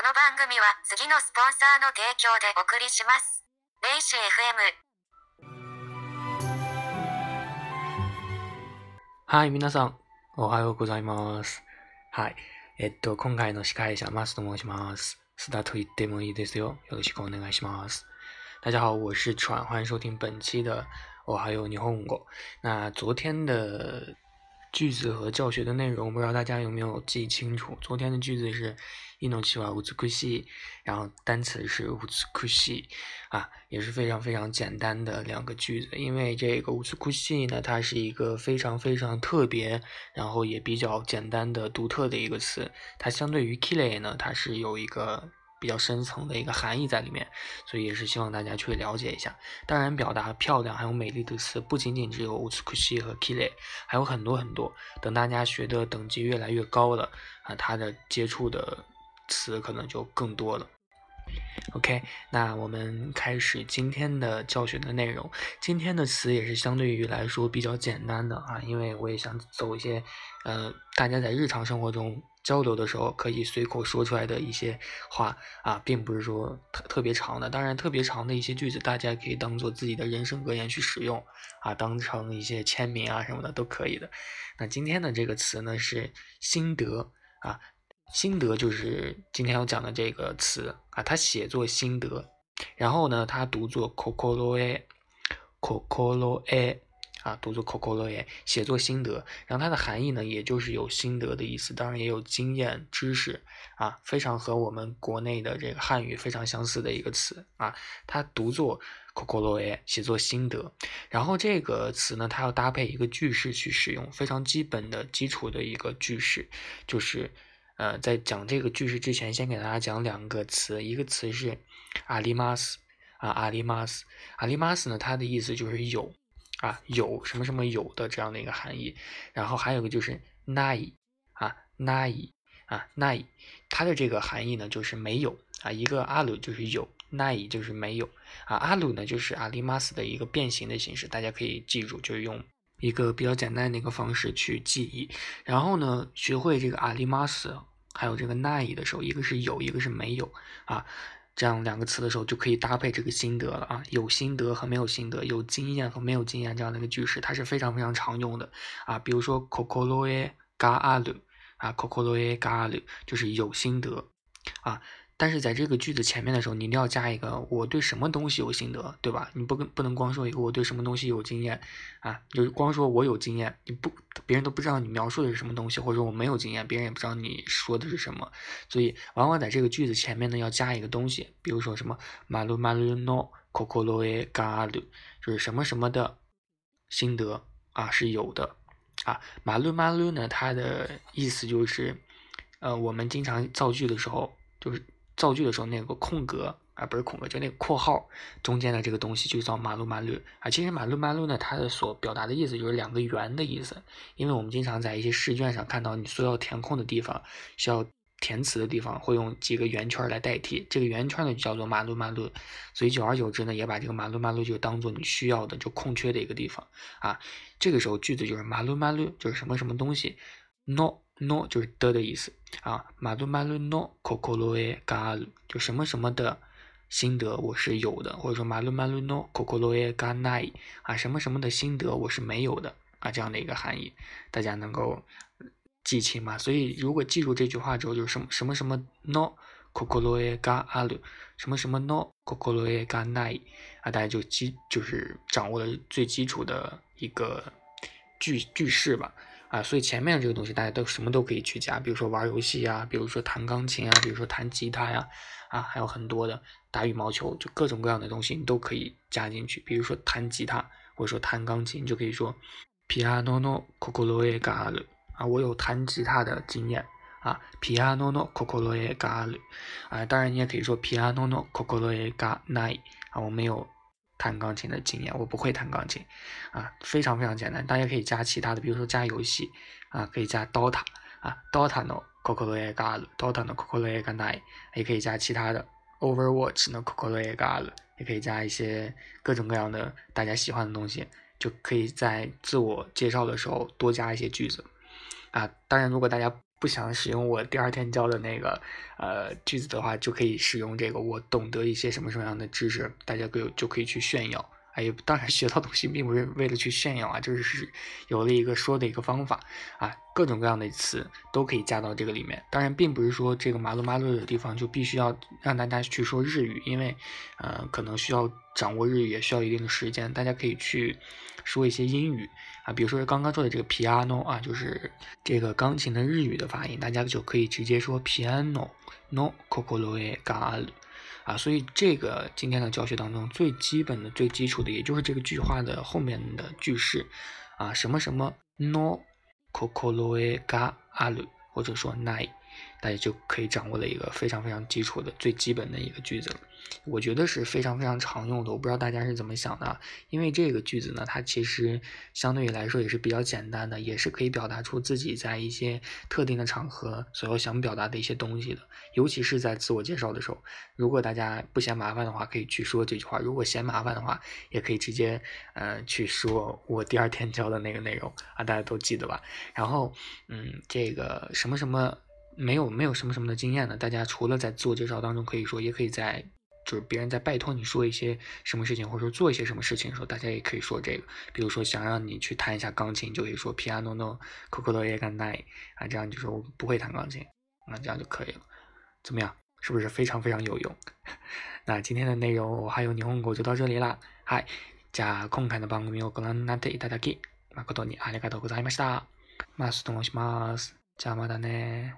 この番組は次のスポンサーの提供でお送りします。レイシ FM はい、皆さん、おはようございます。はい。えっと、今回の司会者、マスと申します。スタート言ってもいいですよ。よろしくお願いします。大家好，我是川，欢迎收听本期的我还有霓虹狗。那昨天的句子和教学的内容，不知道大家有没有记清楚？昨天的句子是伊诺奇瓦乌兹库西，然后单词是乌兹库西，啊，也是非常非常简单的两个句子。因为这个乌兹库西呢，它是一个非常非常特别，然后也比较简单的独特的一个词。它相对于 kile 呢，它是有一个比较深层的一个含义在里面，所以也是希望大家去了解一下。当然，表达漂亮还有美丽的词不仅仅只有 utsukushi 和 kile，还有很多很多。等大家学的等级越来越高了啊，它的接触的词可能就更多了。OK，那我们开始今天的教学的内容。今天的词也是相对于来说比较简单的啊，因为我也想走一些，呃，大家在日常生活中交流的时候可以随口说出来的一些话啊，并不是说特特别长的。当然，特别长的一些句子，大家可以当做自己的人生格言去使用啊，当成一些签名啊什么的都可以的。那今天的这个词呢是心得啊。心得就是今天要讲的这个词啊，它写作心得，然后呢，它读作 kokoroe，kokoroe 啊，读作 kokoroe，写作心得，然后它的含义呢，也就是有心得的意思，当然也有经验、知识啊，非常和我们国内的这个汉语非常相似的一个词啊，它读作 kokoroe，写作心得，然后这个词呢，它要搭配一个句式去使用，非常基本的基础的一个句式，就是。呃，在讲这个句式之前，先给大家讲两个词，一个词是阿里马斯啊，阿里马斯，阿里马斯呢，它的意思就是有啊，有什么什么有的这样的一个含义。然后还有个就是奈啊，奈啊，奈，它的这个含义呢就是没有啊，一个阿鲁就是有，奈就是没有啊，阿鲁呢就是阿里马斯的一个变形的形式，大家可以记住，就是用。一个比较简单的一个方式去记忆，然后呢，学会这个阿里马斯还有这个奈的时候，一个是有，一个是没有啊，这样两个词的时候就可以搭配这个心得了啊，有心得和没有心得，有经验和没有经验这样的一个句式，它是非常非常常用的啊，比如说 c o c o l o e ga alu 啊 c o c o l o e ga alu 就是有心得啊。但是在这个句子前面的时候，你一定要加一个我对什么东西有心得，对吧？你不跟不能光说一个我对什么东西有经验啊，就是光说我有经验，你不别人都不知道你描述的是什么东西，或者说我没有经验，别人也不知道你说的是什么。所以往往在这个句子前面呢要加一个东西，比如说什么马路马路 no kokoroe garu，就是什么什么的心得啊是有的啊。马路马路呢，它的意思就是，呃，我们经常造句的时候就是。造句的时候，那个空格啊，不是空格，就那个括号中间的这个东西就叫马路马路啊。其实马路马路呢，它的所表达的意思就是两个圆的意思。因为我们经常在一些试卷上看到，你所要填空的地方，需要填词的地方，会用几个圆圈来代替。这个圆圈呢就叫做马路马路，所以久而久之呢，也把这个马路马路就当做你需要的就空缺的一个地方啊。这个时候句子就是马路马路，就是什么什么东西，no。No 就是的的意思啊，马路马路 no kokoroe ga 就什么什么的心得我是有的，或者说马路马路 no kokoroe ga nai 啊，什么什么的心得我是没有的啊，这样的一个含义，大家能够记清吗？所以如果记住这句话之后，就是什么什么什么 no kokoroe ga aru，什么什么 no kokoroe ga nai 啊，大家就基就是掌握了最基础的一个句句式吧。啊，所以前面这个东西大家都什么都可以去加，比如说玩游戏啊，比如说弹钢琴啊，比如说弹吉他呀，啊，还有很多的打羽毛球，就各种各样的东西你都可以加进去。比如说弹吉他或者说弹钢琴，你就可以说 piano no kokoroe ga aru 啊，我有弹吉他的经验啊，piano no kokoroe ga aru 啊，当然你也可以说 piano no kokoroe ga nai 啊，我没有。弹钢琴的经验，我不会弹钢琴，啊，非常非常简单。大家可以加其他的，比如说加游戏，啊，可以加 DOTA，啊，DOTA no c o c o l o e ga aru，DOTA no c o c o l o e g a n i 也可以加其他的 Overwatch no c o c o l o e ga aru，也可以加一些各种各样的大家喜欢的东西，就可以在自我介绍的时候多加一些句子，啊，当然如果大家不想使用我第二天教的那个呃句子的话，就可以使用这个我懂得一些什么什么样的知识，大家可以就可以去炫耀。哎，当然学到东西并不是为了去炫耀啊，就是是有了一个说的一个方法啊，各种各样的词都可以加到这个里面。当然，并不是说这个马路马路的地方就必须要让大家去说日语，因为呃可能需要掌握日语也需要一定的时间。大家可以去说一些英语啊，比如说刚刚说的这个 piano 啊，就是这个钢琴的日语的发音，大家就可以直接说 piano no kokoro e ga aru。啊，所以这个今天的教学当中最基本的、最基础的，也就是这个句话的后面的句式，啊，什么什么 no kokoro e ga aru，或者说 nai。大家就可以掌握了一个非常非常基础的最基本的一个句子了，我觉得是非常非常常用的。我不知道大家是怎么想的，因为这个句子呢，它其实相对于来说也是比较简单的，也是可以表达出自己在一些特定的场合所要想表达的一些东西的。尤其是在自我介绍的时候，如果大家不嫌麻烦的话，可以去说这句话；如果嫌麻烦的话，也可以直接呃去说我第二天教的那个内容啊，大家都记得吧？然后嗯，这个什么什么。没有没有什么什么的经验的，大家除了在自我介绍当中可以说，也可以在就是别人在拜托你说一些什么事情，或者说做一些什么事情的时候，大家也可以说这个。比如说想让你去弹一下钢琴，就可以说 piano no kokoro e ga nai 啊，这样就说我不会弹钢琴，那这样就可以了。怎么样？是不是非常非常有用？那今天的内容我还有霓虹狗就到这里啦。嗨，じゃあ今回の番組をご覧になっていただき誠にありがとうございました。マスと申します。じゃあまだね